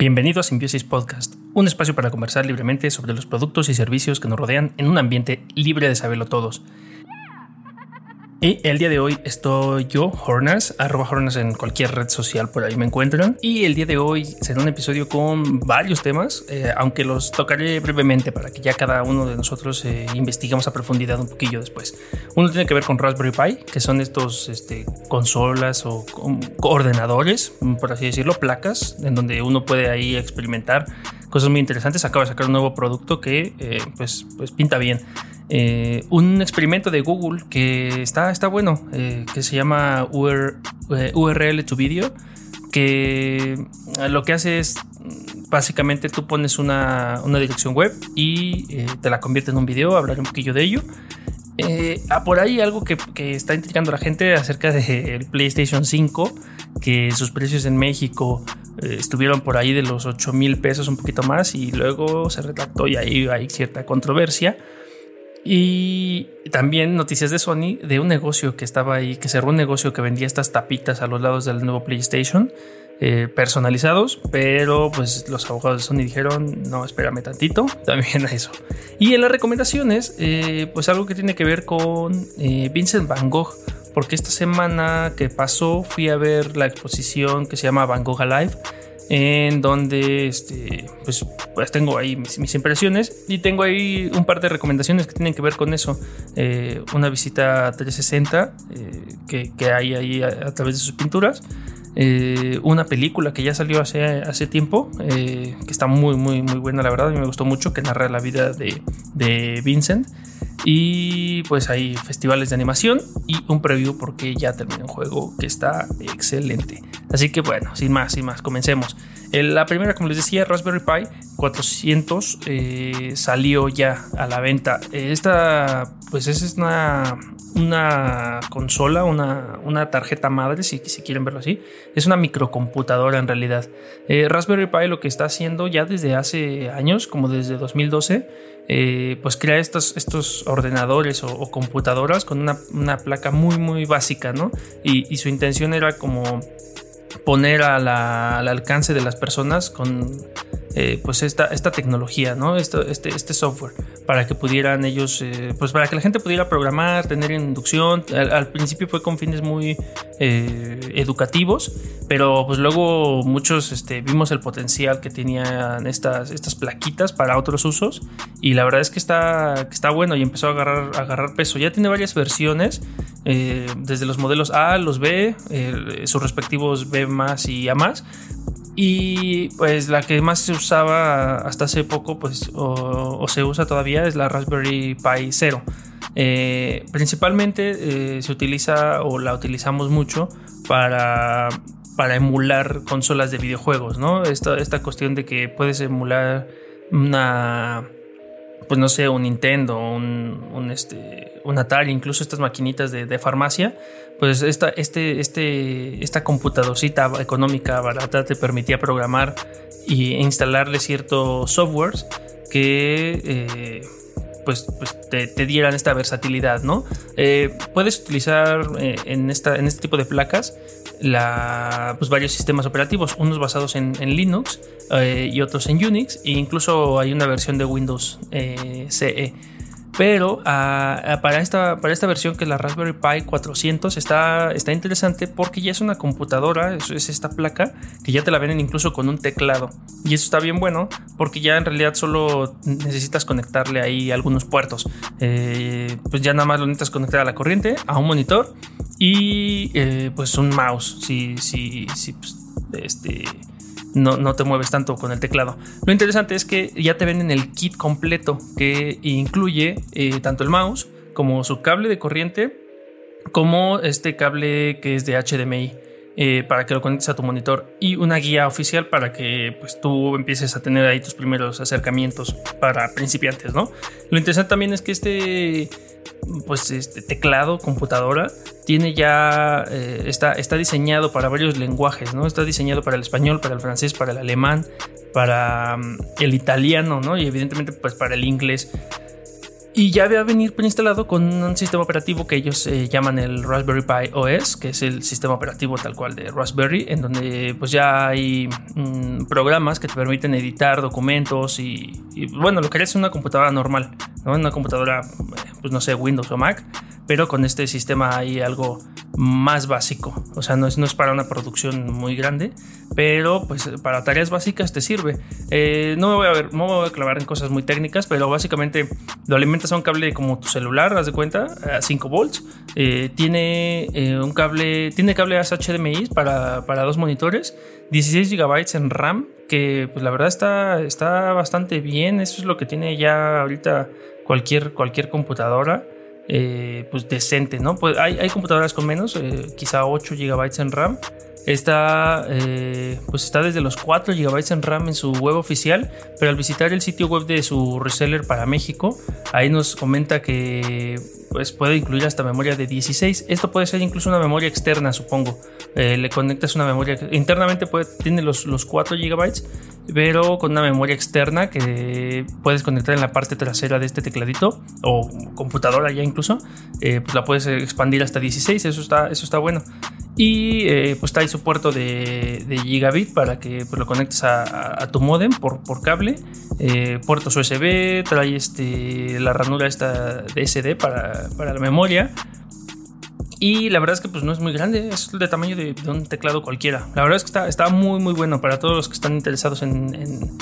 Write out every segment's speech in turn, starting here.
Bienvenido a Simbiosis Podcast, un espacio para conversar libremente sobre los productos y servicios que nos rodean en un ambiente libre de saberlo todos. Y el día de hoy estoy yo, Hornas, arroba Hornas en cualquier red social, por ahí me encuentran. Y el día de hoy será un episodio con varios temas, eh, aunque los tocaré brevemente para que ya cada uno de nosotros eh, investigamos a profundidad un poquillo después. Uno tiene que ver con Raspberry Pi, que son estos este, consolas o ordenadores, por así decirlo, placas, en donde uno puede ahí experimentar cosas muy interesantes. Acaba de sacar un nuevo producto que eh, pues, pues pinta bien. Eh, un experimento de Google que está, está bueno, eh, que se llama URL to Video, que lo que hace es básicamente tú pones una, dirección web y te la convierte en un video, hablaré un poquillo de ello. Ah, por ahí algo que, está intrigando la gente acerca del PlayStation 5, que sus precios en México estuvieron por ahí de los 8 mil pesos, un poquito más, y luego se retractó y ahí hay cierta controversia. Y también noticias de Sony de un negocio que estaba ahí, que cerró un negocio que vendía estas tapitas a los lados del nuevo PlayStation, eh, personalizados, pero pues los abogados de Sony dijeron, no, espérame tantito, también a eso. Y en las recomendaciones, eh, pues algo que tiene que ver con eh, Vincent Van Gogh, porque esta semana que pasó fui a ver la exposición que se llama Van Gogh Alive en donde este, pues, pues tengo ahí mis, impresiones y tengo ahí un par de recomendaciones que tienen que ver con eso. Eh, una visita 360 eh, que, hay ahí a, través de sus pinturas. Eh, una película que ya salió hace, hace tiempo, que está muy, muy, muy buena, la verdad, a mí me gustó mucho, que narra la vida de, de Vincent. Y pues hay festivales de animación y un preview porque ya terminó un juego que está excelente. Así que bueno, sin más, sin más, comencemos. La primera, como les decía, Raspberry Pi 400 eh, salió ya a la venta. Esta, pues es una, una consola, una, una tarjeta madre, si, si, quieren verlo así. Es una microcomputadora en realidad. Eh, Raspberry Pi lo que está haciendo ya desde hace años, como desde 2012, eh, pues crea estos, estos ordenadores o, computadoras con una, placa muy, muy básica, ¿no? y su intención era como poner al alcance de las personas con eh, pues esta, esta tecnología, ¿no? Este, este software, para que pudieran ellos, eh, pues para que la gente pudiera programar, tener inducción. Al, principio fue con fines muy eh, educativos, pero pues luego muchos este, vimos el potencial que tenían estas, estas plaquitas para otros usos y la verdad es que está, que está bueno y empezó a agarrar, a agarrar peso. Ya tiene varias versiones, desde los modelos A, los B, sus respectivos B más y A más, y pues la que más se usaba hasta hace poco, pues, o, se usa todavía, es la Raspberry Pi 0. Eh, principalmente eh, se utiliza o la utilizamos mucho para, para emular consolas de videojuegos, ¿no? Esta, esta cuestión de que puedes emular una pues no sé, un Nintendo, un, un, este, un Atari, incluso estas maquinitas de, de, farmacia, pues esta, este, este, esta computadorcita económica barata te permitía programar e instalarle ciertos softwares que eh, pues, pues te, dieran esta versatilidad, ¿no? Eh, puedes utilizar eh, en, esta, en este tipo de placas la, pues varios sistemas operativos, unos basados en, Linux y otros en Unix, e incluso hay una versión de Windows CE. Pero ah, ah, para, esta, para esta versión que es la Raspberry Pi 400 está, está interesante porque ya es una computadora, es, es esta placa que ya te la venden incluso con un teclado. Y eso está bien bueno porque ya en realidad solo necesitas conectarle ahí algunos puertos. Eh, pues ya nada más lo necesitas conectar a la corriente, a un monitor y eh, pues un mouse. Si, si, si pues, este no, te mueves tanto con el teclado. Lo interesante es que ya te venden el kit completo que incluye eh, tanto el mouse como su cable de corriente como este cable que es de HDMI. Eh, para que lo conectes a tu monitor y una guía oficial para que pues tú empieces a tener ahí tus primeros acercamientos para principiantes, ¿no? Lo interesante también es que este pues este teclado, computadora, tiene ya, eh, está, está diseñado para varios lenguajes, ¿no? Está diseñado para el español, para el francés, para el alemán, para mm, el italiano, ¿no? Y evidentemente pues para el inglés. Y ya va a venir preinstalado con un sistema operativo que ellos eh, llaman el Raspberry Pi OS, que es el sistema operativo tal cual de Raspberry, en donde pues ya hay mm, programas que te permiten editar documentos y, bueno, lo que harías en una computadora normal, ¿no? Una computadora, pues no sé, Windows o Mac, pero con este sistema hay algo más básico. O sea, no es, no es para una producción muy grande, pero pues para tareas básicas te sirve. Eh, no, me voy a ver, no me voy a clavar en cosas muy técnicas, pero básicamente lo alimentas a un cable como tu celular, haz de cuenta, a 5 volts. Eh, tiene eh, un cable, tiene cables HDMI para, para dos monitores, 16 GB en RAM, que pues la verdad está, está bastante bien. Eso es lo que tiene ya ahorita cualquier, cualquier computadora. Eh, pues decente, ¿no? Pues hay, hay computadoras con menos, eh, quizá 8 GB en RAM. Está, eh, pues está desde los 4 GB en RAM en su web oficial, pero al visitar el sitio web de su reseller para México, ahí nos comenta que pues puede incluir hasta memoria de 16. Esto puede ser incluso una memoria externa, supongo. le conectas una memoria internamente puede, tiene los, los 4 GB pero con una memoria externa que puedes conectar en la parte trasera de este tecladito o computadora ya incluso, eh, pues la puedes expandir hasta 16, eso está, eso está bueno. Y eh, pues trae su puerto de, gigabit para que pues, lo conectes a, tu modem por, por cable, eh, puertos USB, trae este, la ranura esta de SD para, para la memoria y la verdad es que pues no es muy grande, es de tamaño de, un teclado cualquiera. La verdad es que está, está, muy muy bueno para todos los que están interesados en,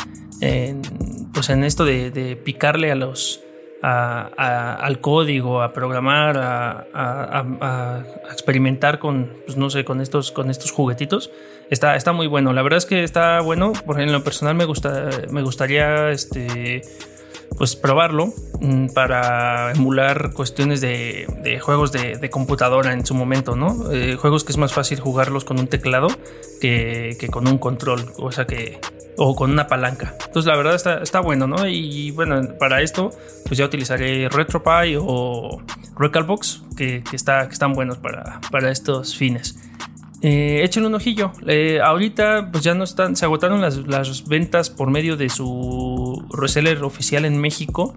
pues en esto de, picarle a los al código, a programar, a, experimentar con, pues no sé, con estos, con estos juguetitos. Está, está muy bueno. La verdad es que está bueno. Por en lo personal me gusta, me gustaría este pues probarlo mm, para emular cuestiones de, juegos de, computadora en su momento, ¿no? Eh, juegos que es más fácil jugarlos con un teclado que, con un control, o sea que o con una palanca. Entonces la verdad está, está bueno, ¿no? Y bueno, para esto pues ya utilizaré RetroPie o Recalbox que, que, está, que están buenos para, para estos fines. Eh, échenle un ojillo. Eh, ahorita pues ya no están, se agotaron las, las, ventas por medio de su reseller oficial en México.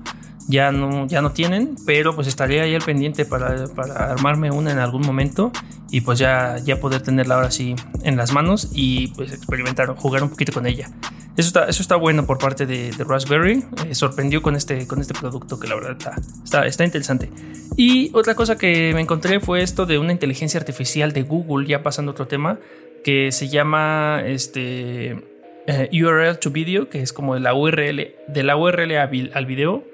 Ya no, ya no tienen, pero pues estaré ahí al pendiente para, para, armarme una en algún momento y pues ya, ya poder tenerla ahora sí en las manos y pues experimentar, jugar un poquito con ella. Eso está, eso está bueno por parte de, Raspberry. Eh, sorprendió con este, con este producto que la verdad está, está, interesante. Y otra cosa que me encontré fue esto de una inteligencia artificial de Google, ya pasando otro tema, que se llama este, eh, URL to video, que es como la URL, de la URL al video,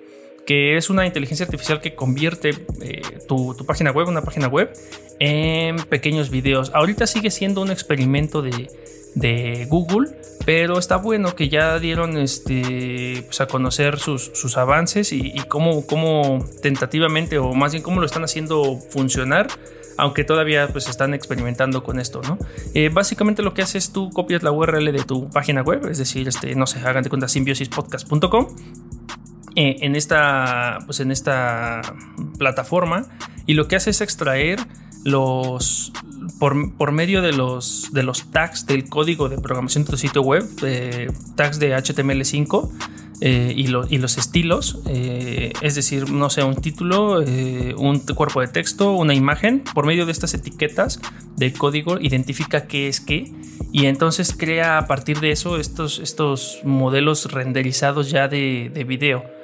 que es una inteligencia artificial que convierte eh, tu, página web, una página web, en pequeños videos. Ahorita sigue siendo un experimento de, Google, pero está bueno que ya dieron este, pues a conocer sus, avances y, cómo, cómo, tentativamente, o más bien cómo lo están haciendo funcionar, aunque todavía pues están experimentando con esto, ¿no? Eh, básicamente lo que haces es tú copias la URL de tu página web, es decir, este, no sé, hagan cuenta simbiosispodcast.com. Eh, en, esta, pues en esta plataforma y lo que hace es extraer los, por, medio de los, de los tags del código de programación de tu sitio web, tags de HTML5 eh, y, y, los estilos, eh, es decir, no sé, un título, eh, un cuerpo de texto, una imagen, por medio de estas etiquetas del código identifica qué es qué y entonces crea a partir de eso estos, estos modelos renderizados ya de, de video.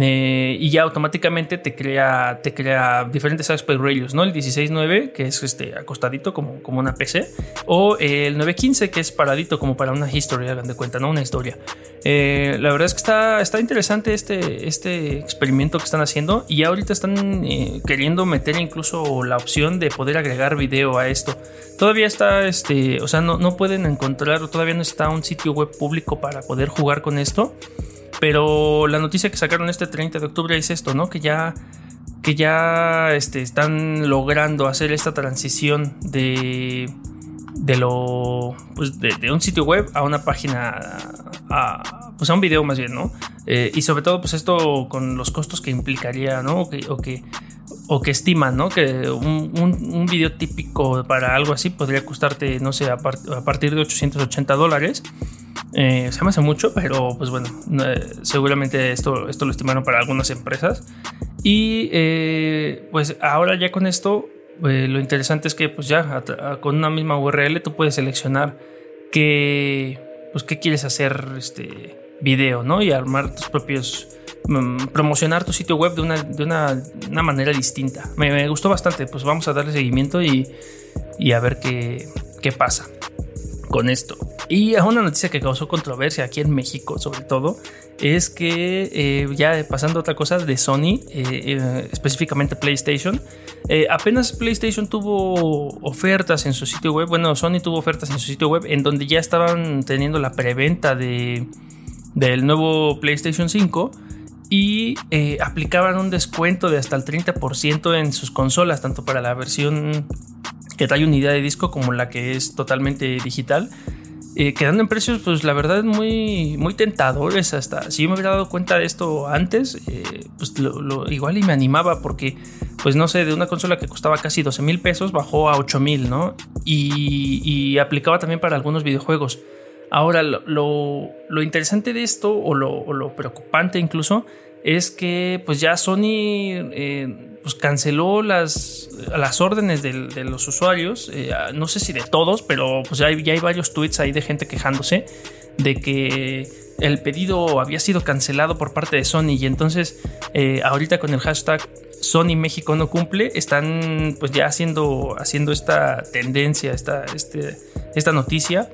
Eh, y ya automáticamente te crea, te crea diferentes aspect ratios, ¿no? El 16.9, que es este acostadito como, como una PC, o el 9.15, que es paradito como para una historia, hagan de cuenta, ¿no? Una historia. Eh, la verdad es que está, está interesante este, este experimento que están haciendo y ahorita están eh, queriendo meter incluso la opción de poder agregar video a esto. Todavía está, este, o sea, no, no pueden encontrar, todavía no está un sitio web público para poder jugar con esto. Pero la noticia que sacaron este 30 de octubre es esto, ¿no? Que ya, que ya este, están logrando hacer esta transición de, de lo, pues de, un sitio web a una página, a, pues a un video más bien, ¿no? Eh, y sobre todo, pues esto con los costos que implicaría, ¿no? O que, o que, o que estiman, ¿no? Que un, un, video típico para algo así podría costarte, no sé, a, partir de 880 dólares. Eh, se me hace mucho, pero pues bueno, eh, seguramente esto, esto lo estimaron para algunas empresas. Y eh, pues ahora ya con esto, lo interesante es que pues ya con una misma URL tú puedes seleccionar qué, pues, qué quieres hacer este video, ¿no? Y armar tus propios promocionar tu sitio web de una, de una, manera distinta. Me, gustó bastante, pues vamos a darle seguimiento y, y a ver qué, qué pasa con esto. Y una noticia que causó controversia aquí en México, sobre todo, es que eh, ya pasando a otra cosa de Sony, eh, eh, específicamente PlayStation, apenas PlayStation tuvo ofertas en su sitio web, bueno, Sony tuvo ofertas en su sitio web en donde ya estaban teniendo la preventa de, del nuevo PlayStation 5 y aplicaban un descuento de hasta el 30% en sus consolas, tanto para la versión que trae unidad de disco como la que es totalmente digital. Eh, quedando en precios, pues la verdad muy, muy tentadores hasta. Si yo me hubiera dado cuenta de esto antes, eh, pues igual y me animaba porque, pues no sé, de una consola que costaba casi 12 mil pesos bajó a 8 mil, ¿no? Y, aplicaba también para algunos videojuegos. Ahora, lo, lo interesante de esto, o lo preocupante incluso, es que pues ya Sony eh, pues canceló las, las órdenes de, los usuarios, eh, no sé si de todos, pero pues ya hay, ya hay varios tweets ahí de gente quejándose de que el pedido había sido cancelado por parte de Sony y entonces eh, ahorita con el hashtag Sony México no cumple están pues ya haciendo, haciendo esta tendencia, esta, este, esta noticia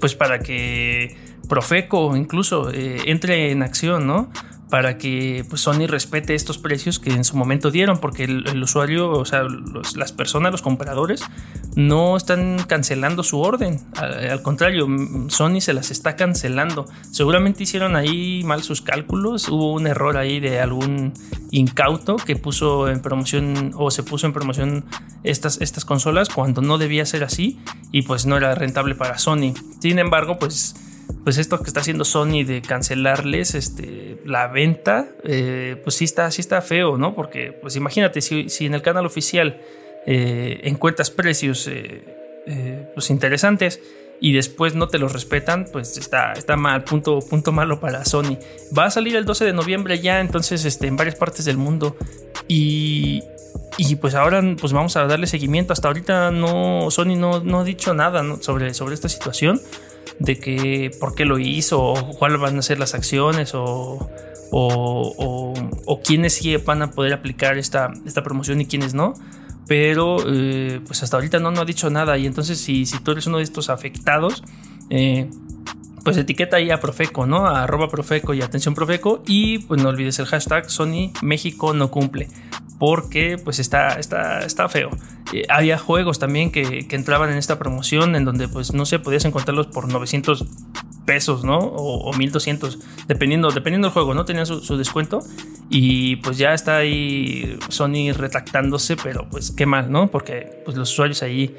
pues para que Profeco incluso entre en acción, ¿no? Para que pues, Sony respete estos precios que en su momento dieron, porque el, usuario, o sea, las personas, los compradores, no están cancelando su orden. Al, contrario, Sony se las está cancelando. Seguramente hicieron ahí mal sus cálculos, hubo un error ahí de algún incauto que puso en promoción o se puso en promoción estas, estas consolas cuando no debía ser así y pues no era rentable para Sony. Sin embargo, pues pues esto que está haciendo Sony de cancelarles este, la venta, eh, pues sí está, sí está feo, ¿no? Porque, pues imagínate, si, en el canal oficial eh, encuentras precios eh, pues interesantes y después no te los respetan, pues está, está mal, punto, punto malo para Sony. Va a salir el 12 de noviembre ya, entonces, este, en varias partes del mundo. Y, y pues ahora pues vamos a darle seguimiento. Hasta ahorita no, Sony no, no ha dicho nada sobre, sobre esta situación de que por qué lo hizo o cuáles van a ser las acciones o, o, quiénes sí van a poder aplicar esta, esta promoción y quiénes no. Pero eh, pues hasta ahorita no, no ha dicho nada y entonces si, si tú eres uno de estos afectados, eh, pues etiqueta ahí a Profeco, ¿no? A arroba Profeco y atención Profeco y pues no olvides el hashtag Sony México no cumple porque pues está, está, está feo. Eh, había juegos también que, entraban en esta promoción en donde pues no sé, podías encontrarlos por 900 pesos, ¿no? O, 1200, dependiendo, dependiendo del juego, ¿no? Tenían su, descuento y pues ya está ahí Sony retractándose, pero pues qué mal, ¿no? Porque pues los usuarios ahí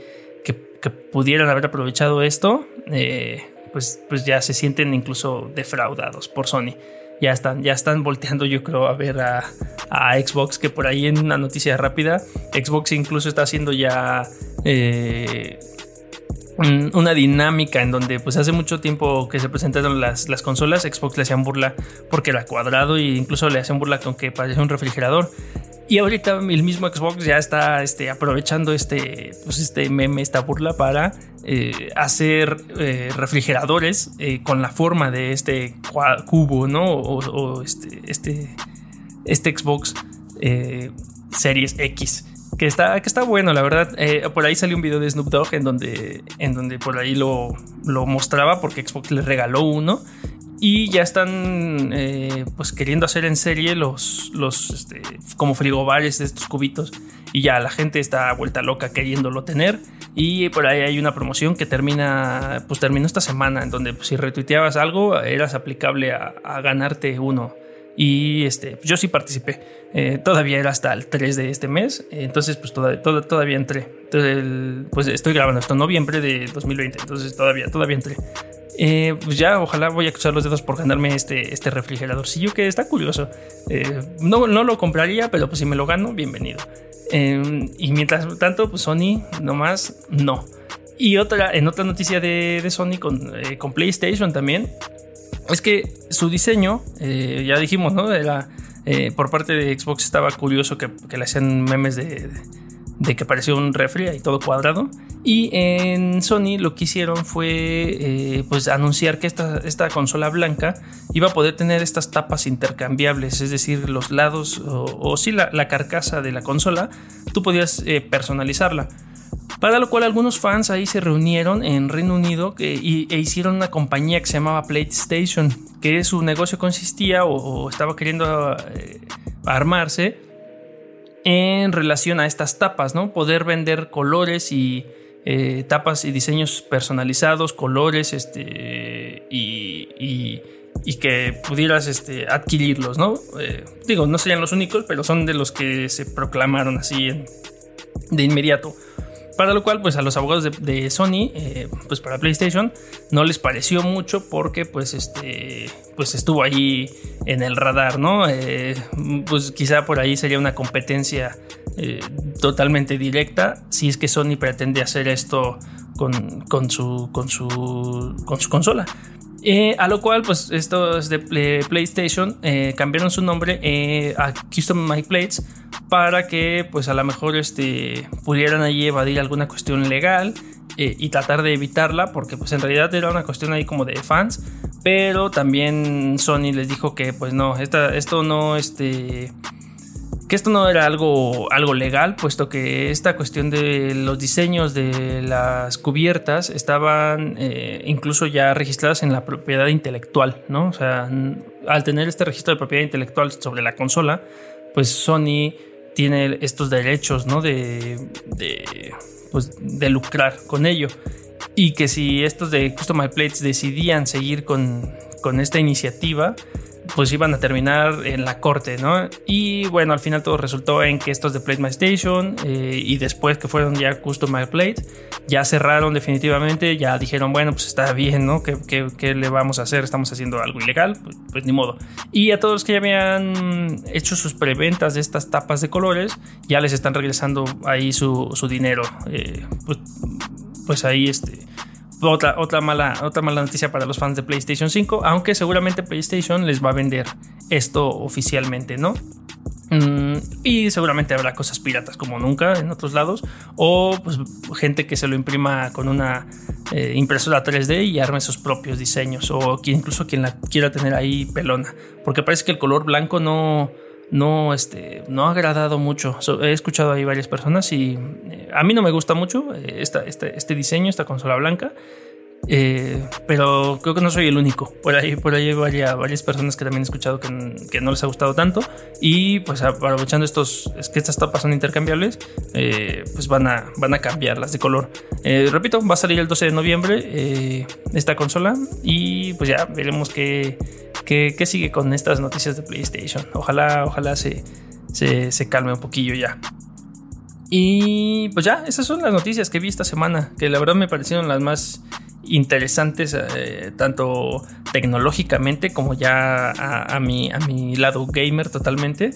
que, pudieran haber aprovechado esto, eh, pues, pues ya se sienten incluso defraudados por Sony ya están, ya están volteando, yo creo, a ver a, Xbox, que por ahí en una noticia rápida, Xbox incluso está haciendo ya eh, una dinámica en donde pues hace mucho tiempo que se presentaron las, las consolas, Xbox le hacían burla porque era cuadrado e incluso le hacían burla con que parecía un refrigerador. Y ahorita el mismo Xbox ya está este, aprovechando este, pues este meme, esta burla para eh, hacer eh, refrigeradores eh, con la forma de este cubo, ¿no? O, este, este, este Xbox Series X. Que está, que está bueno, la verdad. por ahí salió un video de Snoop Dogg en donde, en donde por ahí lo, lo mostraba porque Xbox le regaló uno y ya están eh, pues queriendo hacer en serie los, los este, como frigobares de estos cubitos. Y ya la gente está vuelta loca queriéndolo tener. Y por ahí hay una promoción que termina, pues terminó esta semana, en donde pues, si retuiteabas algo, eras aplicable a, ganarte uno. Y este, yo sí participé. Eh, todavía era hasta el 3 de este mes. entonces, pues todavía, todavía entré. Entonces, pues estoy grabando esto en noviembre de 2020. Entonces, todavía, todavía entré. Eh, pues ya, ojalá voy a cruzar los dedos por ganarme este, este refrigeradorcillo que está curioso. Eh, no, no lo compraría, pero pues si me lo gano, bienvenido. Em, y mientras tanto, pues Sony nomás no. Y otra, en otra noticia de, Sony con, eh, con, PlayStation también, es que su diseño, ya dijimos, ¿no? Era por parte de Xbox estaba curioso que, le hacían memes de, que parecía un refri y todo cuadrado. Y en Sony lo que hicieron fue eh, pues anunciar que esta, esta, consola blanca iba a poder tener estas tapas intercambiables, es decir, los lados o, si la, la, carcasa de la consola, tú podías personalizarla. Para lo cual algunos fans ahí se reunieron en Reino Unido y, e hicieron una compañía que se llamaba PlayStation, que su negocio consistía o, estaba queriendo eh, armarse en relación a estas tapas, ¿no? Poder vender colores y eh, tapas y diseños personalizados, colores, este, y, que pudieras este, adquirirlos, ¿no? Eh, digo, no serían los únicos, pero son de los que se proclamaron así de inmediato. Para lo cual, pues a los abogados de, Sony, eh, pues para PlayStation, no les pareció mucho porque pues este, pues estuvo ahí en el radar, ¿no? Eh, pues quizá por ahí sería una competencia eh, totalmente directa si es que Sony pretende hacer esto con, con, su, con, su, con su consola. A lo cual, pues estos de PlayStation cambiaron su nombre a Custom My Plates para que pues a lo mejor este, pudieran ahí evadir alguna cuestión legal eh, y tratar de evitarla porque pues en realidad era una cuestión ahí como de fans pero también Sony les dijo que pues no esto no este que esto no era algo, algo legal, puesto que esta cuestión de los diseños de las cubiertas estaban eh, incluso ya registradas en la propiedad intelectual, ¿no? O sea, al tener este registro de propiedad intelectual sobre la consola, pues Sony tiene estos derechos, ¿no? De, de, pues, de lucrar con ello. Y que si estos de Custom Plates decidían seguir con, con esta iniciativa, pues iban a terminar en la corte, ¿no? Y bueno, al final todo resultó en que estos de Plate My Station eh, y después que fueron ya Custom My Plate, ya cerraron definitivamente, ya dijeron, bueno, pues está bien, ¿no? ¿Qué, le vamos a hacer? Estamos haciendo algo ilegal, pues, pues, ni modo. Y a todos los que ya habían hecho sus preventas de estas tapas de colores, ya les están regresando ahí su, dinero. Eh, pues, pues ahí este otra, otra, mala, otra mala noticia para los fans de PlayStation 5, aunque seguramente PlayStation les va a vender esto oficialmente, ¿no? Mm, y seguramente habrá cosas piratas como nunca en otros lados. O pues, gente que se lo imprima con una eh, impresora 3D y arme sus propios diseños. O incluso quien la quiera tener ahí pelona. Porque parece que el color blanco no, no, este, no ha agradado mucho. he escuchado ahí varias personas y eh, a mí no me gusta mucho eh, este diseño, esta consola blanca. Eh, pero creo que no soy el único. Por ahí, por ahí hay varias, varias personas que también he escuchado que, que, no les ha gustado tanto. Y pues aprovechando estos, es que estas tapas son intercambiables, pues van a, van a cambiarlas de color. repito, va a salir el 12 de noviembre esta consola y pues ya veremos qué ¿Qué, sigue con estas noticias de PlayStation? Ojalá, ojalá se, se, calme un poquillo ya. Y pues ya, esas son las noticias que vi esta semana, que la verdad me parecieron las más interesantes, eh, tanto tecnológicamente como ya a, mi, a mi lado gamer totalmente.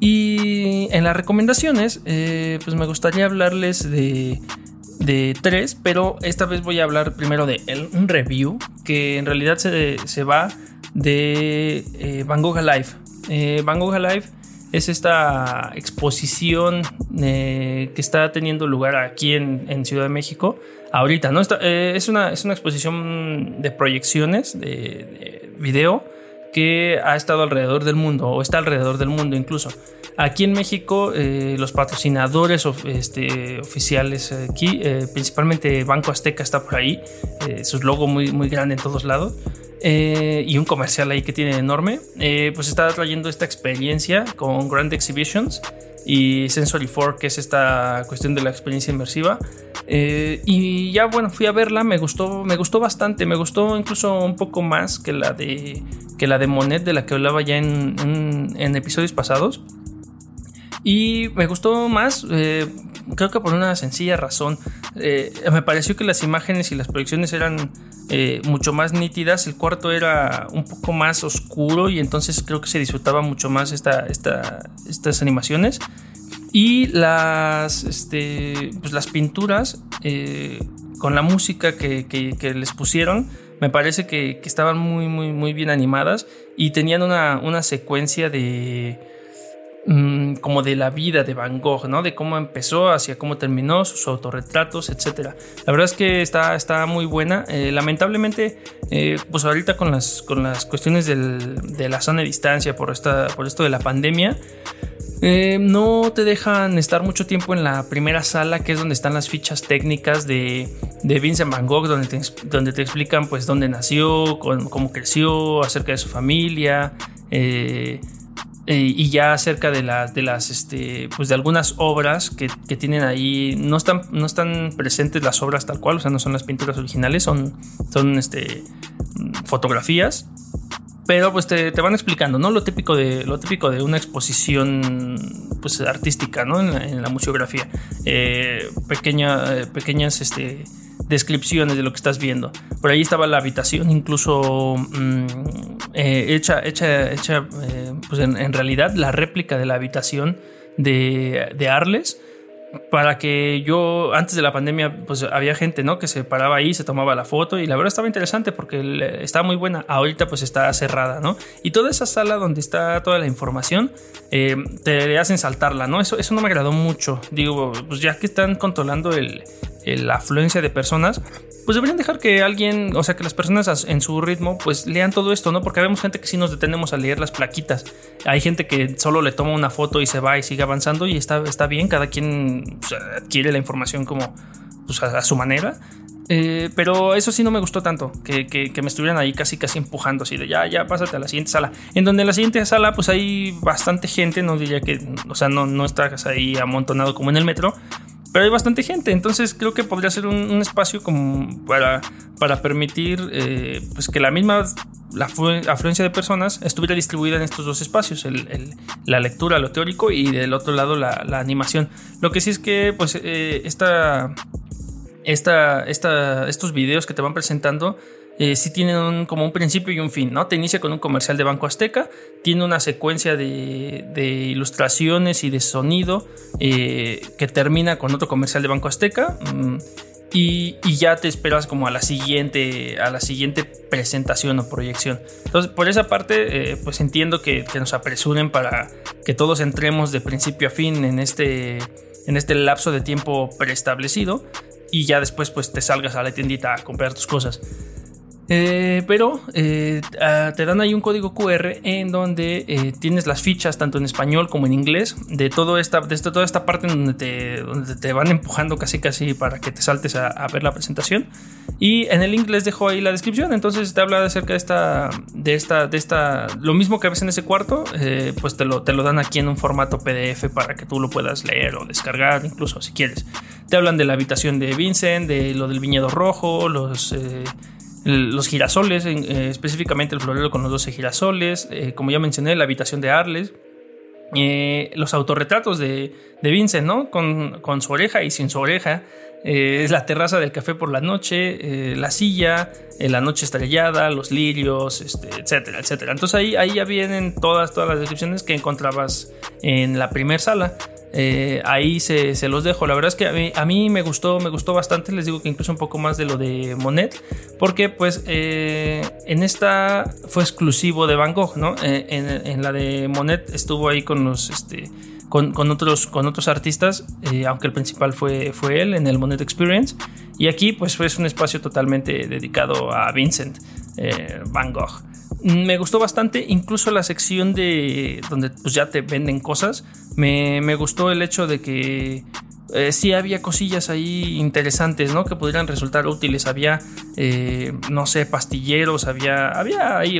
Y en las recomendaciones, eh, pues me gustaría hablarles de, de tres, pero esta vez voy a hablar primero de un review que en realidad se, se va de eh, Van Gogh Alive. Eh, Van Gogh Alive es esta exposición eh, que está teniendo lugar aquí en, Ciudad de México. Ahorita, ¿no? es, una, es una exposición de proyecciones de, video que ha estado alrededor del mundo, o está alrededor del mundo incluso. Aquí en México, los patrocinadores este, oficiales aquí, principalmente Banco Azteca está por ahí, su logo muy, muy grande en todos lados. Eh, y un comercial ahí que tiene enorme, eh, pues está trayendo esta experiencia con Grand Exhibitions y Sensory 4, que es esta cuestión de la experiencia inmersiva. Eh, y ya bueno, fui a verla, me gustó, me gustó bastante, me gustó incluso un poco más que la de, que la de Monet, de la que hablaba ya en, en, episodios pasados. Y me gustó más, creo que por una sencilla razón. me pareció que las imágenes y las proyecciones eran eh, mucho más nítidas. El cuarto era un poco más oscuro y entonces creo que se disfrutaba mucho más esta, estas animaciones. Y las, este, pues las pinturas eh, con la música que, les pusieron me parece que, estaban muy, muy, muy bien animadas y tenían una, una secuencia de mm, como de la vida de Van Gogh, ¿no? De cómo empezó, hacia cómo terminó, sus autorretratos, etc. La verdad es que está, está muy buena. Eh, lamentablemente, eh, pues ahorita con las, con las cuestiones de la zona de distancia por, esta, por esto de la pandemia, eh, no te dejan estar mucho tiempo en la primera sala, que es donde están las fichas técnicas de, Vincent Van Gogh, donde te, donde te explican pues dónde nació, cómo, creció, acerca de su familia. Eh, eh, y ya acerca de las, de las, este, pues de algunas obras que, tienen ahí, no están, no están presentes las obras tal cual, o sea, no son las pinturas originales, son, son este, fotografías pero pues te, van explicando, ¿no? Lo típico de, lo típico de una exposición pues, artística, ¿no? En la, museografía. Eh, eh, pequeñas este, descripciones de lo que estás viendo. Por ahí estaba la habitación, incluso mm, eh, hecha, hecha, hecha pues en, realidad la réplica de la habitación de, de Arles para que yo, antes de la pandemia, pues había gente, ¿no? Que se paraba ahí, se tomaba la foto y la verdad estaba interesante porque estaba muy buena. Ahorita pues está cerrada, ¿no? Y toda esa sala donde está toda la información, eh, te hacen saltarla, ¿no? Eso, eso no me agradó mucho. Digo, pues ya que están controlando el, la afluencia de personas, pues deberían dejar que alguien, o sea, que las personas en su ritmo, pues lean todo esto, ¿no? Porque vemos gente que sí nos detenemos a leer las plaquitas. Hay gente que solo le toma una foto y se va y sigue avanzando y está, está bien, cada quien adquiere la información como pues, a, su manera. Eh, pero eso sí no me gustó tanto, que, que, me estuvieran ahí casi casi empujando, así de ya, ya, pásate a la siguiente sala. En donde la siguiente sala pues hay bastante gente, no diría que, o sea, no, no estás ahí amontonado como en el metro, pero hay bastante gente, entonces creo que podría ser un, espacio como para, para permitir eh, pues que la misma la afluencia de personas estuviera distribuida en estos dos espacios, la lectura, lo teórico y del otro lado la, animación. Lo que sí es que pues eh, esta, esta, estos videos que te van presentando eh, sí tienen como un principio y un fin, ¿no? Te inicia con un comercial de Banco Azteca, tiene una secuencia de, ilustraciones y de sonido eh, que termina con otro comercial de Banco Azteca. Mm, y, ya te esperas como a la siguiente a la siguiente presentación o proyección entonces por esa parte eh, pues entiendo que, nos apresuren para que todos entremos de principio a fin en este en este lapso de tiempo preestablecido y ya después pues te salgas a la tiendita a comprar tus cosas eh, pero eh, te dan ahí un código QR en donde eh, tienes las fichas tanto en español como en inglés de, todo esta, de toda esta parte en donde te, donde te van empujando casi casi para que te saltes a, ver la presentación. Y en el inglés dejo ahí la descripción, entonces te habla acerca de esta, de esta, de esta, lo mismo que ves en ese cuarto, pues te lo, te lo dan aquí en un formato PDF para que tú lo puedas leer o descargar, incluso si quieres. Te hablan de la habitación de Vincent, de lo del viñedo rojo, los los girasoles, eh, específicamente el florero con los 12 girasoles, eh, como ya mencioné, la habitación de Arles, eh, los autorretratos de, de Vincent, ¿no? Con, con, su oreja y sin su oreja, es la terraza del café por la noche, la silla, la noche estrellada, los lirios, este, etcétera, etcétera. Entonces ahí, ahí ya vienen todas, todas las descripciones que encontrabas en la primera sala. Eh, ahí se, los dejo. La verdad es que a mí, me gustó, me gustó bastante. Les digo que incluso un poco más de lo de Monet, porque pues eh, en esta fue exclusivo de Van Gogh, ¿no? Eh, en, la de Monet estuvo ahí con los, este, con, otros, con otros artistas, aunque el principal fue, fue él en el Monet Experience. Y aquí pues fue un espacio totalmente dedicado a Vincent Van Gogh. Me gustó bastante, incluso la sección de donde pues ya te venden cosas. Me, gustó el hecho de que eh, sí había cosillas ahí interesantes, ¿no? Que pudieran resultar útiles. Había, eh, no sé, pastilleros, había, había ahí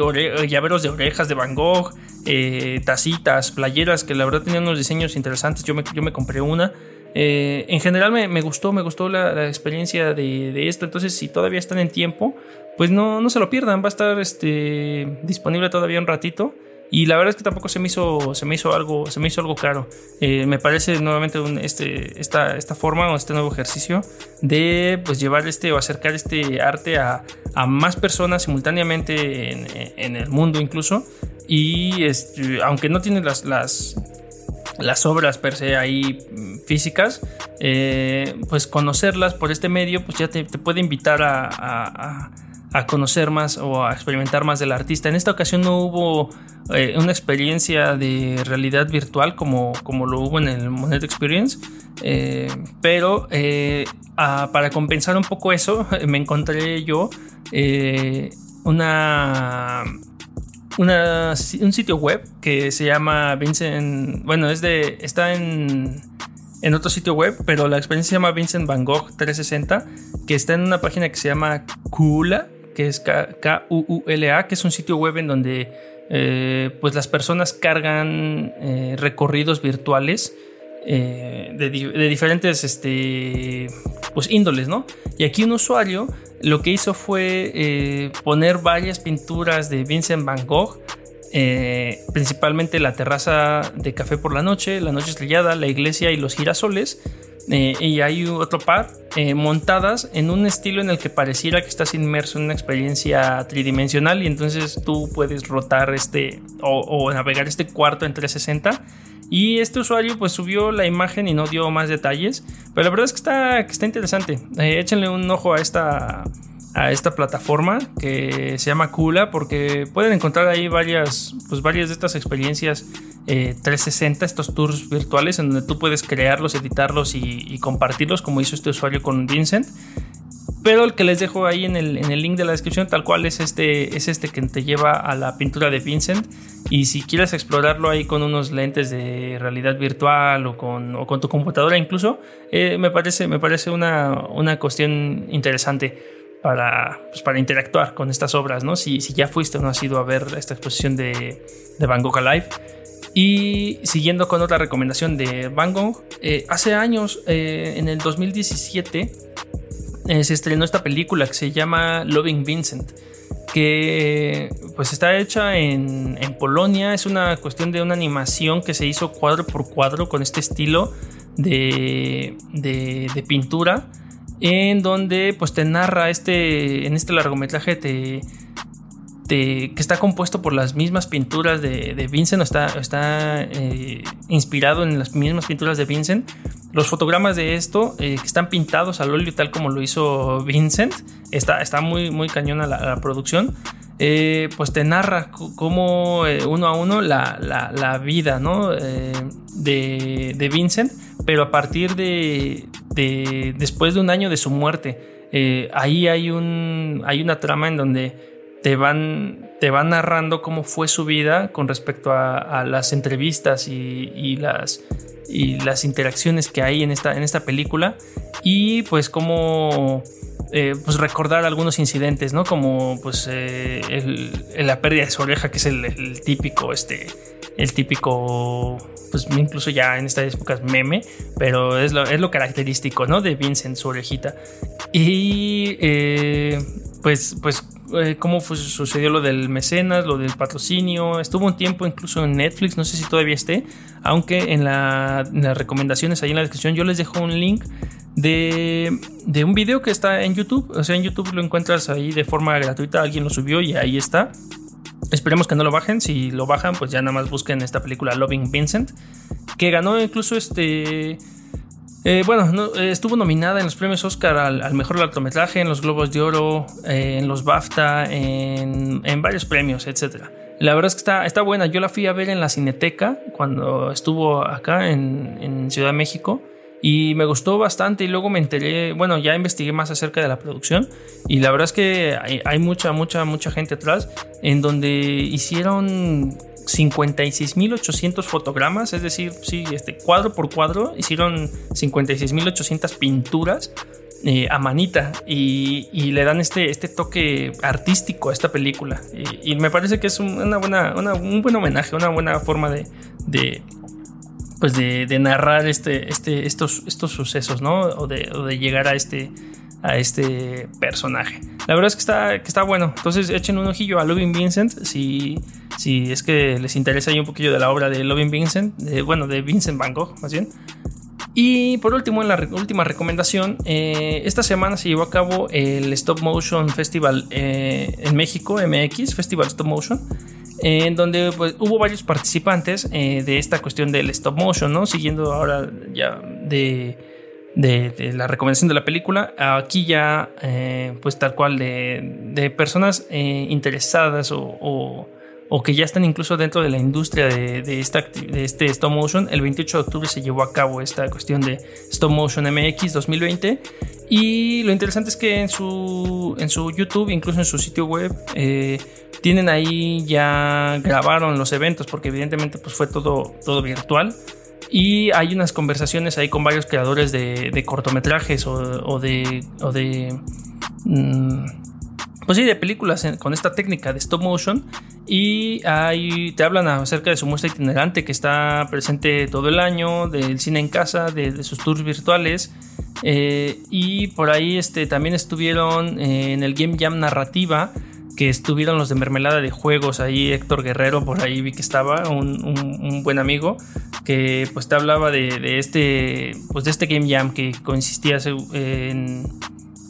llaveros de orejas de Van Gogh, eh, tacitas, playeras, que la verdad tenían unos diseños interesantes. Yo me, yo me compré una. en general me, gustó, me gustó la, experiencia de, de, esto. Entonces, si todavía están en tiempo, pues no, no se lo pierdan, va a estar este, disponible todavía un ratito. Y la verdad es que tampoco se me hizo, se me hizo algo, se me hizo algo caro. Eh, me parece nuevamente este, esta, esta forma o este nuevo ejercicio de pues llevar este o acercar este arte a, más personas simultáneamente en, el mundo incluso. Y este, aunque no tiene las, las, las obras per se ahí mm, físicas, eh, pues conocerlas por este medio pues ya te, puede invitar a a conocer más o a experimentar más del artista. En esta ocasión no hubo eh, una experiencia de realidad virtual como, como lo hubo en el Monet Experience, eh, pero eh, para compensar un poco eso, me encontré yo una, una, un sitio web que se llama Vincent, bueno, es de, está en en otro sitio web, pero la experiencia se llama Vincent Van Gogh 360, que está en una página que se llama Kula, que es K-U-U-L-A, que es un sitio web en donde eh, pues las personas cargan eh, recorridos virtuales eh, de, diferentes este, pues índoles, ¿no? Y aquí un usuario lo que hizo fue poner varias pinturas de Vincent Van Gogh principalmente la terraza de café por la noche, la noche estrellada, la iglesia y los girasoles, eh, y hay otro par eh, montadas en un estilo en el que pareciera que estás inmerso en una experiencia tridimensional y entonces tú puedes rotar este o, navegar este cuarto en 360 y este usuario pues subió la imagen y no dio más detalles pero la verdad es que está, que está interesante. Eh, échenle un ojo a esta a esta plataforma que se llama Kula porque pueden encontrar ahí varias, pues varias de estas experiencias 360, eh, estos tours virtuales en donde tú puedes crearlos, editarlos y, compartirlos como hizo este usuario con Vincent. Pero el que les dejo ahí en el, en el, link de la descripción, tal cual es este, es este que te lleva a la pintura de Vincent. Y si quieres explorarlo ahí con unos lentes de realidad virtual o con, o con tu computadora incluso, eh, me parece, me parece una, una cuestión interesante para, pues, para interactuar con estas obras, ¿no? Si, si, ya fuiste o no has ido a ver esta exposición de, de Van Gogh Alive. Y siguiendo con otra recomendación de Van Gogh, eh, hace años, eh, en el 2017, eh, se estrenó esta película que se llama Loving Vincent, que pues está hecha en, en, Polonia, es una cuestión de una animación que se hizo cuadro por cuadro con este estilo de, de, de pintura en donde pues te narra este, en este largometraje te, que está compuesto por las mismas pinturas de, de Vincent, está, eh, inspirado en las mismas pinturas de Vincent. Los fotogramas de esto, eh, que están pintados al óleo tal como lo hizo Vincent, está, está muy, muy cañona la, producción. Eh, pues te narra como uno a uno la, la, vida de, de Vincent, pero a partir de, después de un año de su muerte. Ahí hay, un, hay una trama en donde te van, te van narrando cómo fue su vida con respecto a, las entrevistas y, las, y las interacciones que hay en esta, en esta película y pues cómo... Eh, pues recordar algunos incidentes, ¿no? Como pues eh, la pérdida de su oreja, que es el, típico, este, el típico pues incluso ya en esta época es meme, pero es lo, es lo característico, ¿no? De Vincent, su orejita. Y eh, pues, pues eh, cómo sucedió lo del mecenas, lo del patrocinio. Estuvo un tiempo incluso en Netflix, no sé si todavía esté, aunque en, las recomendaciones ahí en la descripción yo les dejo un link de, de, un video que está en YouTube. O sea, en YouTube lo encuentras ahí de forma gratuita, alguien lo subió y ahí está. Esperemos que no lo bajen. Si lo bajan, pues ya nada más busquen esta película Loving Vincent. Que ganó incluso este. Eh, bueno, estuvo nominada en los premios Oscar al, mejor largometraje, en los Globos de Oro, eh, en los BAFTA, en, varios premios, etc. La verdad es que está, está buena. Yo la fui a ver en la Cineteca cuando estuvo acá en, en Ciudad de México y me gustó bastante y luego me enteré, bueno, ya investigué más acerca de la producción y la verdad es que hay, mucha, mucha, mucha gente atrás en donde hicieron 56.800 fotogramas, es decir, sí, este, cuadro por cuadro, hicieron 56.800 pinturas eh, a manita y, le dan este, este toque artístico a esta película. Y, me parece que es una buena, un buen homenaje, una buena forma de, pues de, narrar este, este, estos, estos sucesos, ¿no? O de, llegar a este, a este personaje. La verdad es que está, que está bueno. Entonces echen un ojillo a Loving Vincent si, si es que les interesa ahí un poquillo de la obra de Loving Vincent, bueno, de Vincent Van Gogh, más bien. Y por último, en la última recomendación, eh, esta semana se llevó a cabo el Stop Motion Festival eh, en México, MX, Festival Stop Motion en donde pues, hubo varios participantes eh, de esta cuestión del stop motion, ¿no? Siguiendo ahora ya de, de, la recomendación de la película. Aquí ya, eh, pues tal cual, de, personas eh, interesadas o, que ya están incluso dentro de la industria de, esta, de este stop motion. El 28 de octubre se llevó a cabo esta cuestión de stop motion MX 2020. Y lo interesante es que en su, en su YouTube, incluso en su sitio web, eh, tienen ahí ya grabaron los eventos porque evidentemente pues fue todo, todo virtual. Y hay unas conversaciones ahí con varios creadores de, cortometrajes o, de. O de mm, pues sí, de películas con esta técnica de stop motion. Y ahí te hablan acerca de su muestra itinerante que está presente todo el año, del cine en casa, de, sus tours virtuales. Eh, y por ahí este, también estuvieron eh, en el Game Jam Narrativa que estuvieron los de Mermelada de Juegos, ahí Héctor Guerrero, por ahí vi que estaba, un, buen amigo, que pues te hablaba de, este, pues de este Game Jam que consistía en,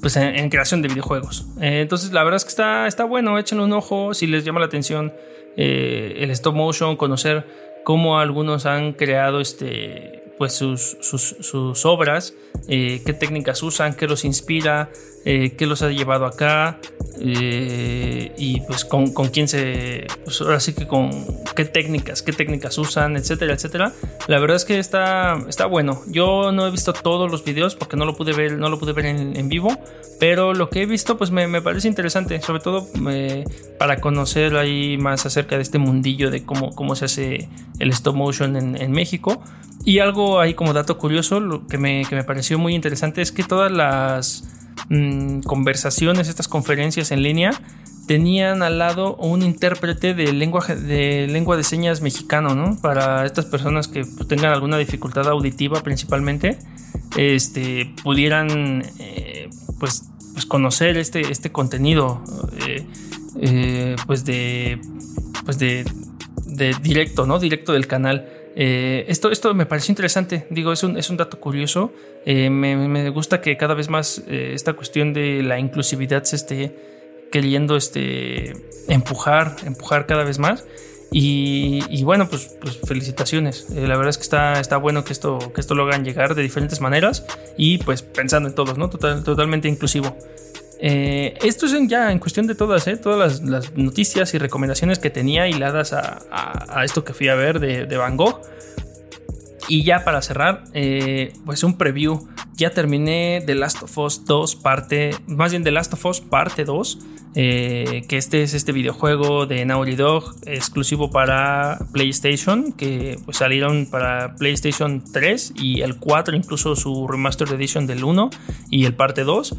pues en, creación de videojuegos. Eh, entonces la verdad es que está, está bueno, échenle un ojo si les llama la atención eh, el stop motion, conocer cómo algunos han creado este, pues sus, sus, obras, eh, qué técnicas usan, qué los inspira, qué los ha llevado acá, eh, y pues con, con, quién se, pues ahora sí que con qué técnicas, qué técnicas usan, etcétera, etcétera. La verdad es que está, está bueno. Yo no he visto todos los videos porque no lo pude ver, no lo pude ver en, vivo, pero lo que he visto pues me, me parece interesante, sobre todo eh, para conocer ahí más acerca de este mundillo de cómo, cómo se hace el stop motion en México. Y algo ahí como dato curioso, lo que me, que me pareció muy interesante es que todas las Mm, conversaciones, estas conferencias en línea, tenían al lado un intérprete de lengua de, lengua de señas mexicano, ¿no? Para estas personas que pues, tengan alguna dificultad auditiva principalmente, este, pudieran eh, pues, pues, conocer este, este contenido eh, eh, pues de pues de, de directo, ¿no? Directo del canal. Eh, esto, esto me pareció interesante, digo, es un, es un dato curioso. Eh, me, gusta que cada vez más eh, esta cuestión de la inclusividad se esté queriendo este, empujar, empujar cada vez más. Y, bueno, pues, pues felicitaciones. la verdad es que está, está bueno que esto, que esto lo hagan llegar de diferentes maneras y pues pensando en todos, ¿no? totalmente inclusivo. Eh, esto es ya en cuestión de todas, ¿eh? todas las, noticias y recomendaciones que tenía hiladas a, esto que fui a ver de, Van Gogh. Y ya para cerrar, eh, pues un preview. Ya terminé The Last of Us 2 parte, más bien The Last of Us parte 2, que este es este videojuego de Naughty Dog exclusivo para PlayStation, que pues salieron para PlayStation 3 y el 4, incluso su Remastered Edition del 1 y el parte 2.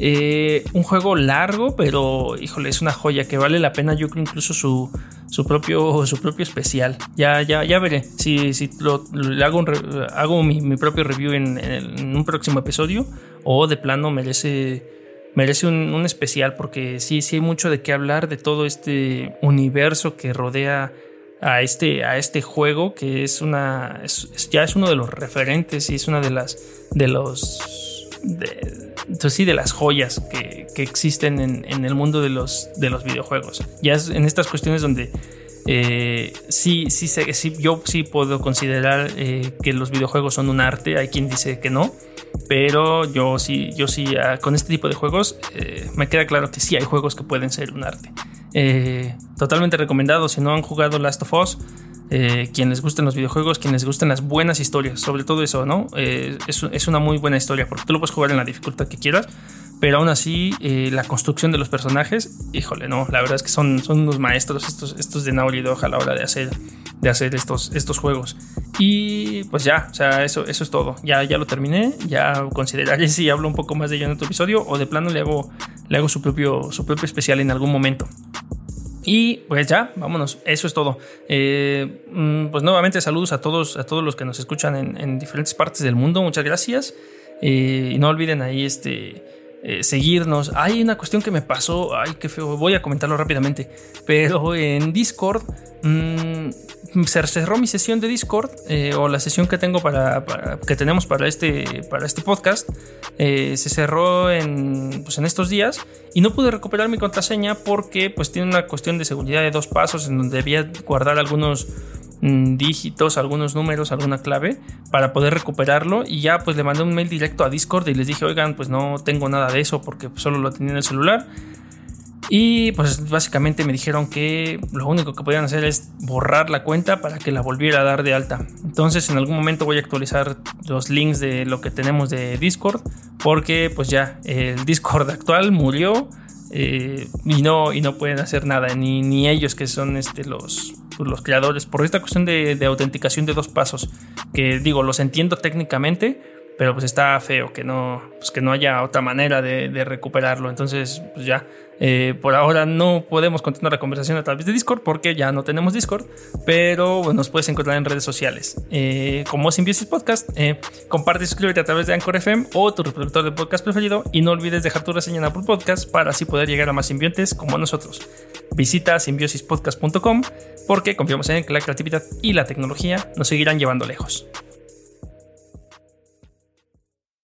Eh, un juego largo, pero híjole, es una joya que vale la pena. Yo creo incluso su, su propio, su propio especial. Ya, ya, ya veré. Si, si lo, hago, hago mi, propio review en, un próximo episodio. O de plano merece. Merece un, especial. Porque sí, sí hay mucho de qué hablar de todo este universo que rodea a este, a este juego. Que es una. ya es uno de los referentes. Y es una de las. de los sí, de las joyas que, existen en, el mundo de los, de los videojuegos. Ya en estas cuestiones donde eh, sí, sí, sí, yo sí puedo considerar eh, que los videojuegos son un arte. Hay quien dice que no, pero yo sí, yo sí, ah, con este tipo de juegos eh, me queda claro que sí hay juegos que pueden ser un arte. totalmente recomendado. Si no han jugado Last of Us, eh, quienes gusten los videojuegos, quienes gusten las buenas historias, sobre todo eso, ¿no? Eh, es, una muy buena historia porque tú lo puedes jugar en la dificultad que quieras, pero aún así eh, la construcción de los personajes, híjole, no, la verdad es que son, son unos maestros estos, estos de Naughty Dog a la hora de hacer, de hacer estos, estos juegos. Y pues ya, o sea, eso, eso es todo. Ya, ya lo terminé, ya consideraré si hablo un poco más de ello en otro episodio o de plano le hago, le hago su, propio, su propio especial en algún momento. Y pues ya, vámonos, eso es todo. Eh, mm, pues nuevamente saludos a todos, a todos los que nos escuchan en, diferentes partes del mundo, muchas gracias. Eh, y no olviden ahí este eh, seguirnos. Hay una cuestión que me pasó, ay, qué feo, voy a comentarlo rápidamente. Pero en Discord mmm, se cerró mi sesión de Discord eh, o la sesión que tengo para, que tenemos para este, para este podcast. Eh, se cerró en, pues en estos días y no pude recuperar mi contraseña porque pues tiene una cuestión de seguridad de dos pasos en donde debía guardar algunos dígitos, algunos números, alguna clave para poder recuperarlo y ya pues le mandé un mail directo a Discord y les dije, oigan, pues no tengo nada de eso porque solo lo tenía en el celular. Y pues básicamente me dijeron que lo único que podían hacer es borrar la cuenta para que la volviera a dar de alta. Entonces en algún momento voy a actualizar los links de lo que tenemos de Discord porque pues ya el Discord actual murió eh, y, no, y no pueden hacer nada, ni, ni ellos que son este, los, pues, los creadores, por esta cuestión de, de autenticación de dos pasos, que digo, los entiendo técnicamente, pero pues está feo que no, pues que no haya otra manera de, recuperarlo. Entonces, pues ya, eh, por ahora no podemos continuar la conversación a través de Discord porque ya no tenemos Discord, pero nos puedes encontrar en redes sociales eh, como Symbiosis Podcast. Eh, comparte y suscríbete a través de Anchor FM o tu reproductor de podcast preferido y no olvides dejar tu reseña en Apple Podcast para así poder llegar a más simbiontes como nosotros. Visita simbiosispodcast.com porque confiamos en que la creatividad y la tecnología nos seguirán llevando lejos.